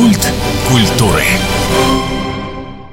Культ культуры.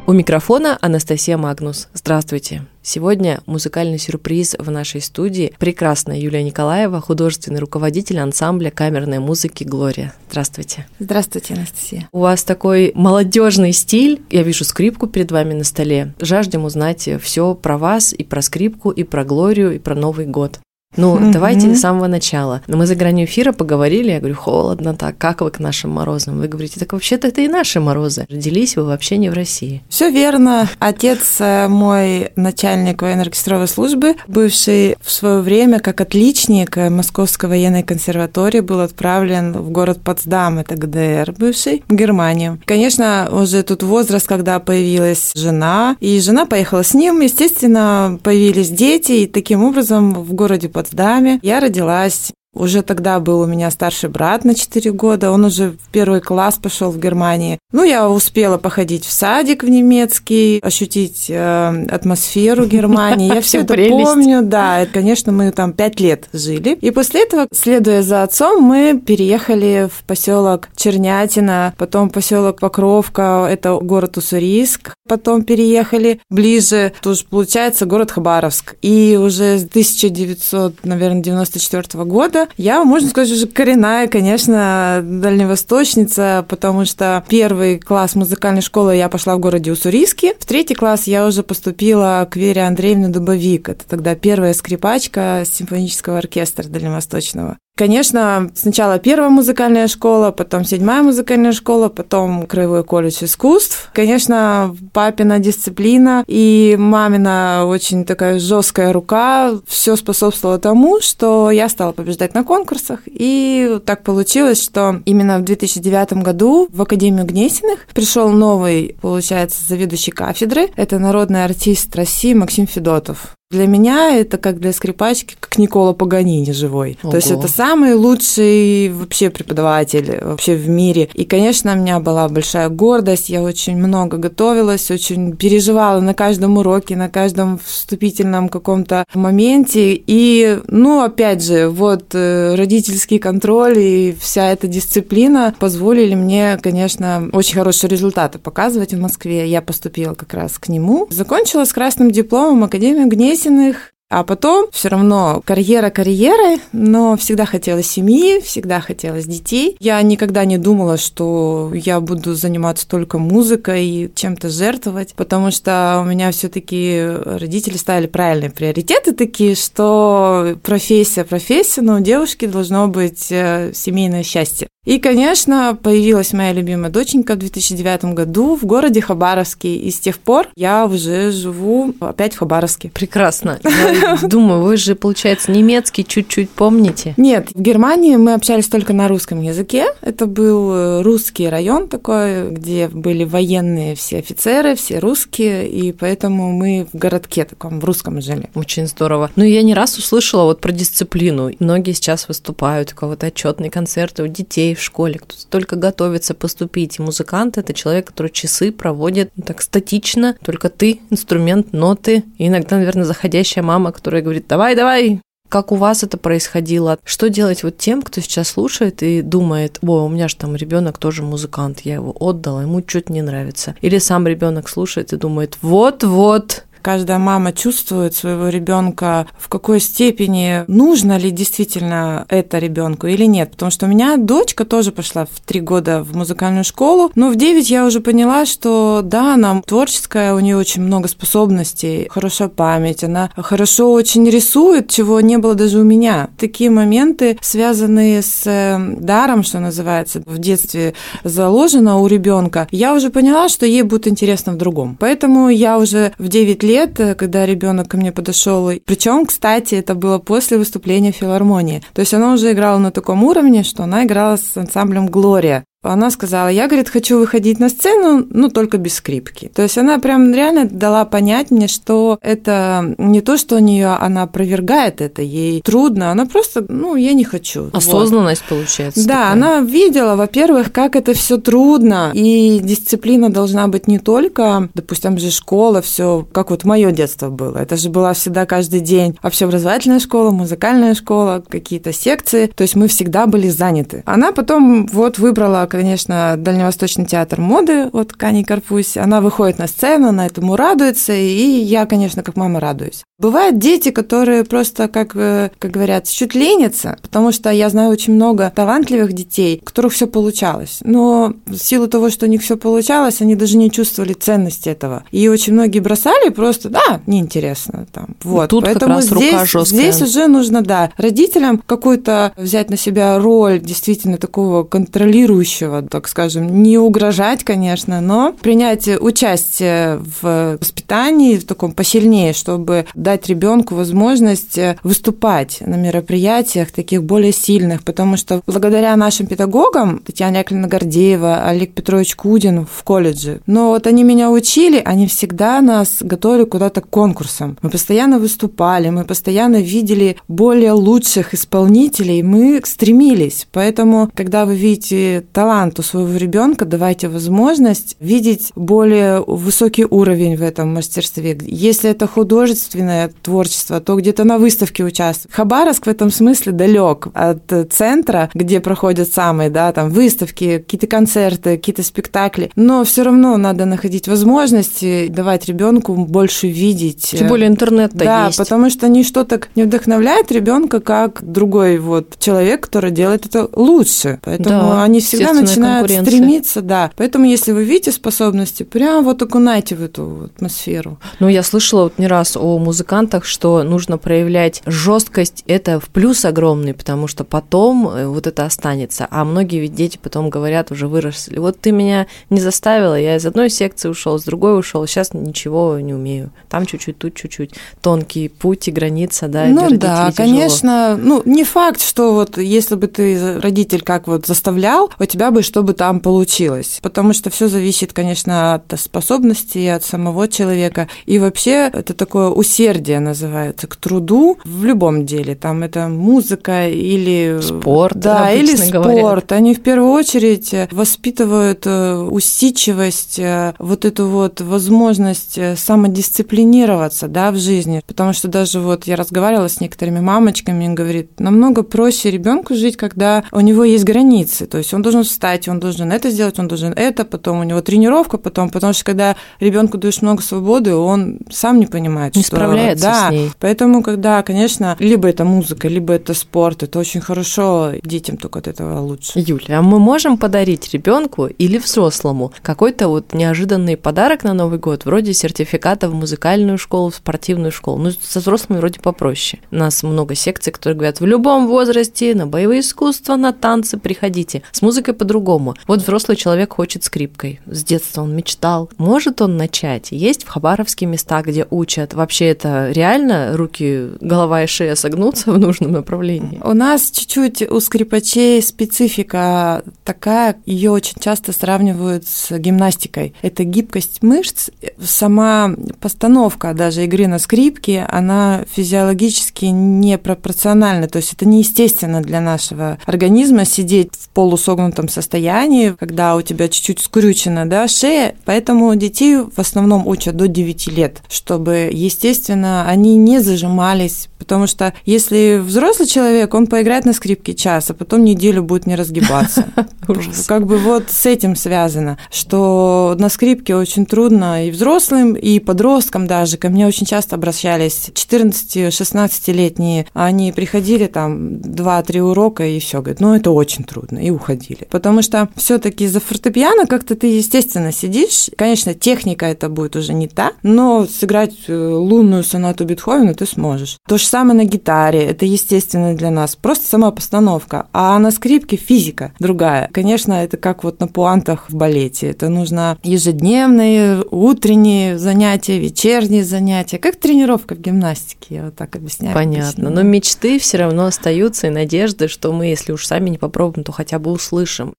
У микрофона Анастасия Магнус. Здравствуйте. Сегодня музыкальный сюрприз в нашей студии. Прекрасная Юлия Николаева, художественный руководитель ансамбля камерной музыки «Глория». Здравствуйте. Здравствуйте, Анастасия. У вас такой молодежный стиль. Я вижу скрипку перед вами на столе. Жаждем узнать все про вас и про скрипку, и про Глорию, и про Новый год. Ну, mm-hmm. давайте с самого начала. Мы за гранью эфира поговорили, я говорю, холодно так, как вы к нашим морозам? Вы говорите, так вообще-то это и наши морозы. Родились вы вообще не в России. Все верно. Отец э, мой начальник военно-оркестровой службы, бывший в свое время как отличник Московской военной консерватории, был отправлен в город Потсдам, это ГДР бывший, в Германию. Конечно, уже тут возраст, когда появилась жена, и жена поехала с ним, естественно, появились дети, и таким образом в городе Потсдаме. Я родилась уже тогда был у меня старший брат на 4 года, он уже в первый класс пошел в Германии. Ну, я успела походить в садик в немецкий, ощутить э, атмосферу Германии. Я все это помню, да. Конечно, мы там 5 лет жили. И после этого, следуя за отцом, мы переехали в поселок Чернятина, потом поселок Покровка, это город Уссурийск, потом переехали ближе, тоже получается город Хабаровск. И уже с 1994 года я, можно сказать, уже коренная, конечно, дальневосточница, потому что первый класс музыкальной школы я пошла в городе Уссурийске. В третий класс я уже поступила к Вере Андреевне Дубовик. Это тогда первая скрипачка симфонического оркестра дальневосточного. Конечно, сначала первая музыкальная школа, потом седьмая музыкальная школа, потом Краевой колледж искусств. Конечно, папина дисциплина и мамина очень такая жесткая рука все способствовало тому, что я стала побеждать на конкурсах. И так получилось, что именно в 2009 году в Академию Гнесиных пришел новый, получается, заведующий кафедры. Это народный артист России Максим Федотов. Для меня это как для скрипачки, как Никола Паганини живой. Ого. То есть это самый лучший вообще преподаватель вообще в мире. И, конечно, у меня была большая гордость, я очень много готовилась, очень переживала на каждом уроке, на каждом вступительном каком-то моменте. И, ну, опять же, вот э, родительский контроль и вся эта дисциплина позволили мне, конечно, очень хорошие результаты показывать в Москве. Я поступила как раз к нему. Закончила с красным дипломом Академию Гней Лесиных, а потом все равно карьера карьерой, но всегда хотелось семьи, всегда хотелось детей. Я никогда не думала, что я буду заниматься только музыкой и чем-то жертвовать, потому что у меня все-таки родители ставили правильные приоритеты такие, что профессия, профессия, но у девушки должно быть э, семейное счастье. И, конечно, появилась моя любимая доченька в 2009 году в городе Хабаровске. И с тех пор я уже живу опять в Хабаровске. Прекрасно. думаю, вы же, получается, немецкий чуть-чуть помните? Нет, в Германии мы общались только на русском языке. Это был э, русский район такой, где были военные все офицеры, все русские, и поэтому мы в городке таком, в русском жили. Очень здорово. Ну, я не раз услышала вот про дисциплину. Многие сейчас выступают, у кого-то отчетные концерты у детей в школе, кто только готовится поступить. И музыкант – это человек, который часы проводит ну, так статично, только ты, инструмент, ноты, и иногда, наверное, заходящая мама, которая говорит, давай, давай, как у вас это происходило? Что делать вот тем, кто сейчас слушает и думает, о, у меня же там ребенок тоже музыкант, я его отдала, ему что-то не нравится. Или сам ребенок слушает и думает, вот-вот, каждая мама чувствует своего ребенка, в какой степени нужно ли действительно это ребенку или нет. Потому что у меня дочка тоже пошла в три года в музыкальную школу, но в девять я уже поняла, что да, она творческая, у нее очень много способностей, хорошая память, она хорошо очень рисует, чего не было даже у меня. Такие моменты, связанные с э, даром, что называется, в детстве заложено у ребенка, я уже поняла, что ей будет интересно в другом. Поэтому я уже в 9 лет лет, э, когда ребенок ко мне подошел. Причем, кстати, это было после выступления филармонии. То есть она уже играла на таком уровне, что она играла с ансамблем Глория. Она сказала, я, говорит, хочу выходить на сцену, ну, только без скрипки. То есть она прям реально дала понять мне, что это не то, что у нее она опровергает это, ей трудно, она просто, ну, я не хочу. Осознанность вот. получается. Да, такая. она видела, во-первых, как это все трудно, и дисциплина должна быть не только, допустим, же школа, все, как вот мое детство было. Это же была всегда каждый день общеобразовательная школа, музыкальная школа, какие-то секции, то есть мы всегда были заняты. Она потом вот выбрала конечно, Дальневосточный театр моды от Кани Карпусь. Она выходит на сцену, она этому радуется, и я, конечно, как мама радуюсь. Бывают дети, которые просто, как, э, как говорят, чуть ленятся, потому что я знаю очень много талантливых детей, у которых все получалось. Но в силу того, что у них все получалось, они даже не чувствовали ценности этого. И очень многие бросали просто, да, неинтересно. Там, вот. Тут Поэтому как раз здесь, рука жесткая. здесь уже нужно, да, родителям какую-то взять на себя роль действительно такого контролирующего, так скажем, не угрожать, конечно, но принять участие в воспитании в таком посильнее, чтобы дать ребенку возможность э, выступать на мероприятиях таких более сильных, потому что благодаря нашим педагогам, Татьяна Яковлевна Гордеева, Олег Петрович Кудин в колледже, но вот они меня учили, они всегда нас готовили куда-то к конкурсам. Мы постоянно выступали, мы постоянно видели более лучших исполнителей, мы стремились. Поэтому, когда вы видите талант у своего ребенка, давайте возможность видеть более высокий уровень в этом мастерстве. Если это художественное художественное творчество, то где-то на выставке участвует. Хабаровск в этом смысле далек от центра, где проходят самые, да, там выставки, какие-то концерты, какие-то спектакли. Но все равно надо находить возможности давать ребенку больше видеть. Тем более интернет-то да, есть. потому что ничто так не вдохновляет ребенка, как другой вот человек, который делает это лучше. Поэтому Да, они всегда начинают стремиться, да. Поэтому если вы видите способности, прям вот окунайте в эту атмосферу. Ну, я слышала вот не раз о музыкантах, что нужно проявлять жесткость. Это в плюс огромный, потому что потом э, вот это останется. А многие ведь дети потом говорят, уже выросли. Вот ты меня не заставила, я из одной секции ушел, с другой ушел, сейчас ничего не умею. Там чуть-чуть, тут чуть-чуть. Тонкий путь и граница, да, ну да, тяжело. конечно. Ну, не факт, что вот если бы ты родитель как вот заставлял, у тебя бы что бы там получилось. Потому что все зависит, конечно, от способностей, от самого человека. И вообще это такое усердие называется к труду в любом деле. Там это музыка или Спорт, да, или обычно спорт. говорят. Они в первую очередь воспитывают э, усидчивость, э, вот эту вот возможность э, самодисциплинироваться, да, в жизни. Потому что даже вот я разговаривала с некоторыми мамочками, и говорит, намного проще ребенку жить, когда у него есть границы. То есть он должен встать, он должен это сделать, он должен это, потом у него тренировка, потом, потому что когда ребенку даешь много свободы, он сам не понимает, Не что справляется да, с ней. Поэтому, когда, конечно, либо это музыка, либо это спорт, это очень хорошо, детям только от этого лучше. Юля, а мы можем подарить ребенку или взрослому какой-то вот неожиданный подарок на Новый год, вроде сертификата в музыкальную школу, в спортивную школу? Ну, со взрослыми вроде попроще. У нас много секций, которые говорят, в любом возрасте, на боевые искусства, на танцы приходите. С музыкой по-другому. Вот взрослый человек хочет скрипкой. С детства он мечтал. Может он начать? Есть в Хабаровске места, где учат? Вообще это реально руки, голова и шея согнутся в нужном направлении? У нас чуть-чуть у скрипачей специфика такая, ее очень часто сравнивают с гимнастикой. Это гибкость мышц, сама постановка даже игры на скрипке, она физиологически непропорциональна, то есть это неестественно для нашего организма сидеть в полусогнутом состоянии, когда у тебя чуть-чуть скрючена да, шея, поэтому детей в основном учат до 9 лет, чтобы, естественно, они не зажимались, потому что если взрослый человек, он поиграет на скрипке час, а потом неделю будет не разгибаться. Как бы вот с этим связано, что на скрипке очень трудно и взрослым, и подросткам даже. Ко мне очень часто обращались 14-16-летние, они приходили там 2-3 урока и все, говорят, ну это очень трудно, и уходили. Потому что все таки за фортепиано как-то ты, естественно, сидишь. Конечно, техника это будет уже не та, но сыграть э, лунную сонату Бетховена ты сможешь. То же самое на гитаре, это естественно для нас, просто сама постановка. А на скрипке физика другая. Конечно, это как вот на пуантах в балете. Это нужно ежедневные, утренние занятия, вечерние занятия, как тренировка в гимнастике, я вот так объясняю. Понятно. Но мечты все равно остаются и надежды, что мы, если уж сами не попробуем, то хотя бы услышим.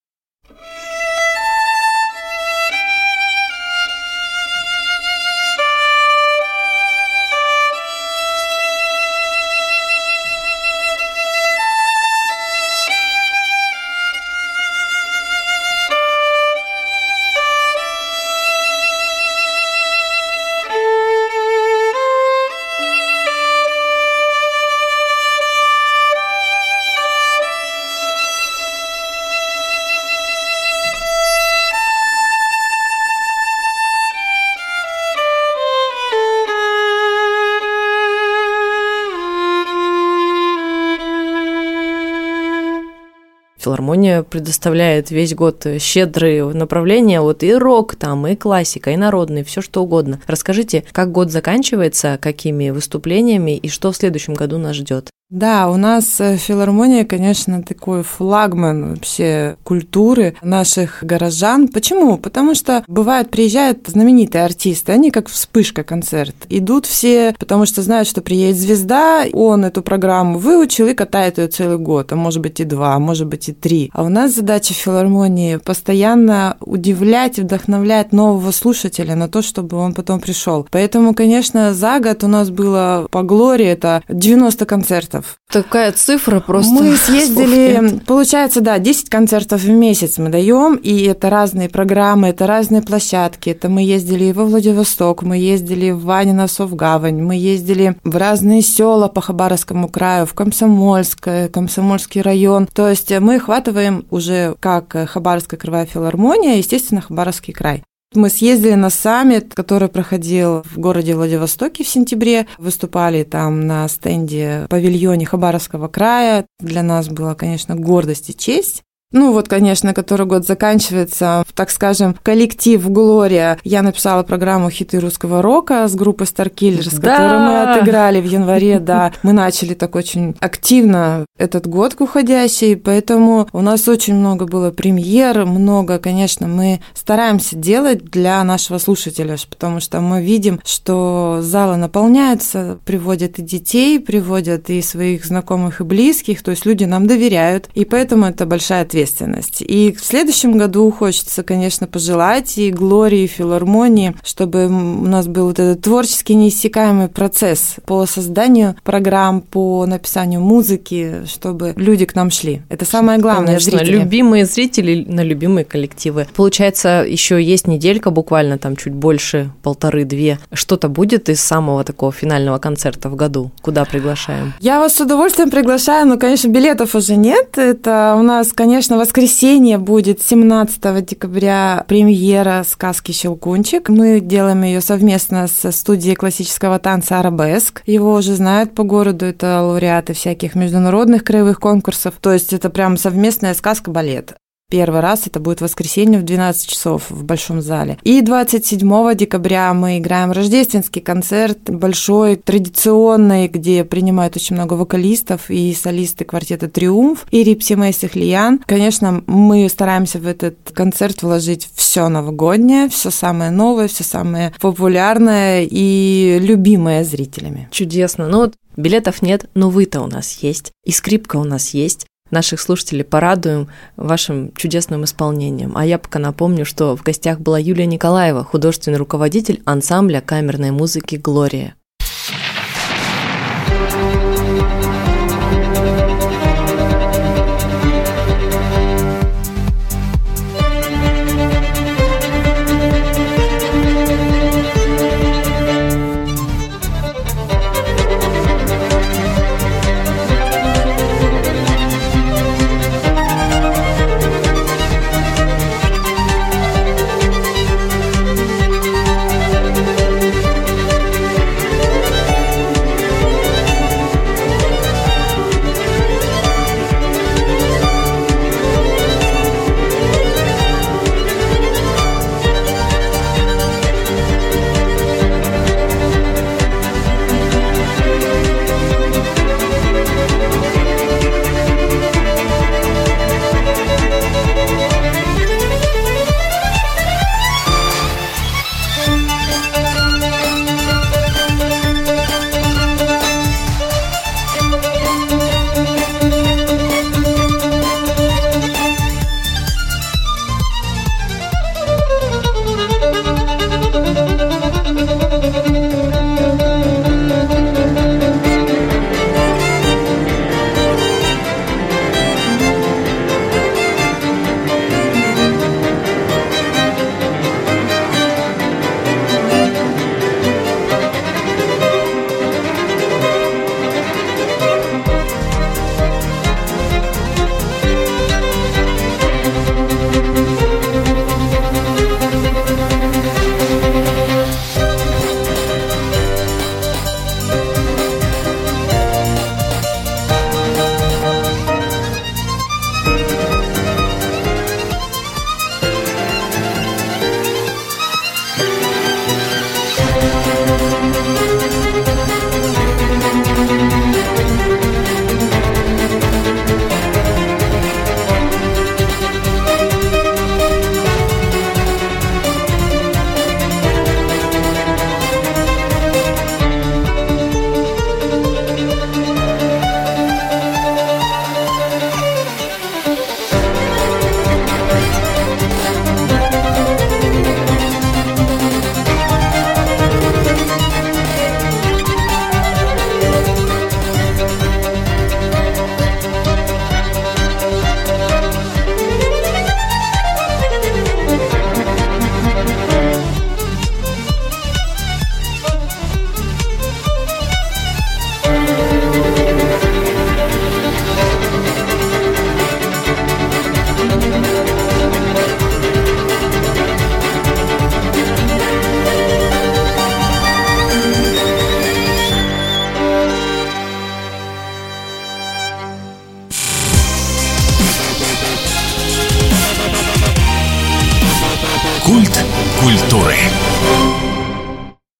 Филармония предоставляет весь год щедрые направления, вот и рок там, и классика, и народный, все что угодно. Расскажите, как год заканчивается, какими выступлениями и что в следующем году нас ждет? Да, у нас э, филармония, конечно, такой флагман вообще культуры наших горожан. Почему? Потому что бывает приезжают знаменитые артисты, они как вспышка концерт. Идут все, потому что знают, что приедет звезда, он эту программу выучил и катает ее целый год, а может быть и два, а может быть и три. А у нас задача филармонии постоянно удивлять и вдохновлять нового слушателя на то, чтобы он потом пришел. Поэтому, конечно, за год у нас было по Глории это 90 концертов концертов. Такая цифра просто. Мы съездили, получается, да, 10 концертов в месяц мы даем, и это разные программы, это разные площадки. Это мы ездили и во Владивосток, мы ездили в Ваниносов гавань, мы ездили в разные села по Хабаровскому краю, в Комсомольское, Комсомольский район. То есть мы охватываем уже как Хабаровская кровая филармония, естественно, Хабаровский край. Мы съездили на саммит, который проходил в городе Владивостоке в сентябре. Выступали там на стенде павильоне Хабаровского края. Для нас была, конечно, гордость и честь. Ну вот, конечно, который год заканчивается, так скажем, коллектив Глория. Я написала программу «Хиты русского рока» с группой Starkillers, да! которую мы отыграли в январе, да. Мы начали так очень активно этот год уходящий, поэтому у нас очень много было премьер, много, конечно, мы стараемся делать для нашего слушателя, потому что мы видим, что залы наполняются, приводят и детей, приводят и своих знакомых и близких, то есть люди нам доверяют, и поэтому это большая ответственность ответственность. И в следующем году хочется, конечно, пожелать и Глории, и филармонии, чтобы у нас был вот этот творческий неиссякаемый процесс по созданию программ, по написанию музыки, чтобы люди к нам шли. Это самое главное. Конечно, зрители. любимые зрители на любимые коллективы. Получается, еще есть неделька, буквально там чуть больше, полторы-две. Что-то будет из самого такого финального концерта в году? Куда приглашаем? Я вас с удовольствием приглашаю, но, конечно, билетов уже нет. Это у нас, конечно, конечно, воскресенье будет 17 декабря премьера сказки «Щелкунчик». Мы делаем ее совместно с студией классического танца «Арабеск». Его уже знают по городу, это лауреаты всяких международных краевых конкурсов. То есть это прям совместная сказка-балет. Первый раз это будет воскресенье в 12 часов в Большом зале. И 27 декабря мы играем рождественский концерт, большой, традиционный, где принимают очень много вокалистов и солисты квартета «Триумф» и Рипси Мэйси Хлиян. Конечно, мы стараемся в этот концерт вложить все новогоднее, все самое новое, все самое популярное и любимое зрителями. Чудесно. Ну вот Билетов нет, но вы-то у нас есть, и скрипка у нас есть наших слушателей порадуем вашим чудесным исполнением. А я пока напомню, что в гостях была Юлия Николаева, художественный руководитель ансамбля камерной музыки «Глория».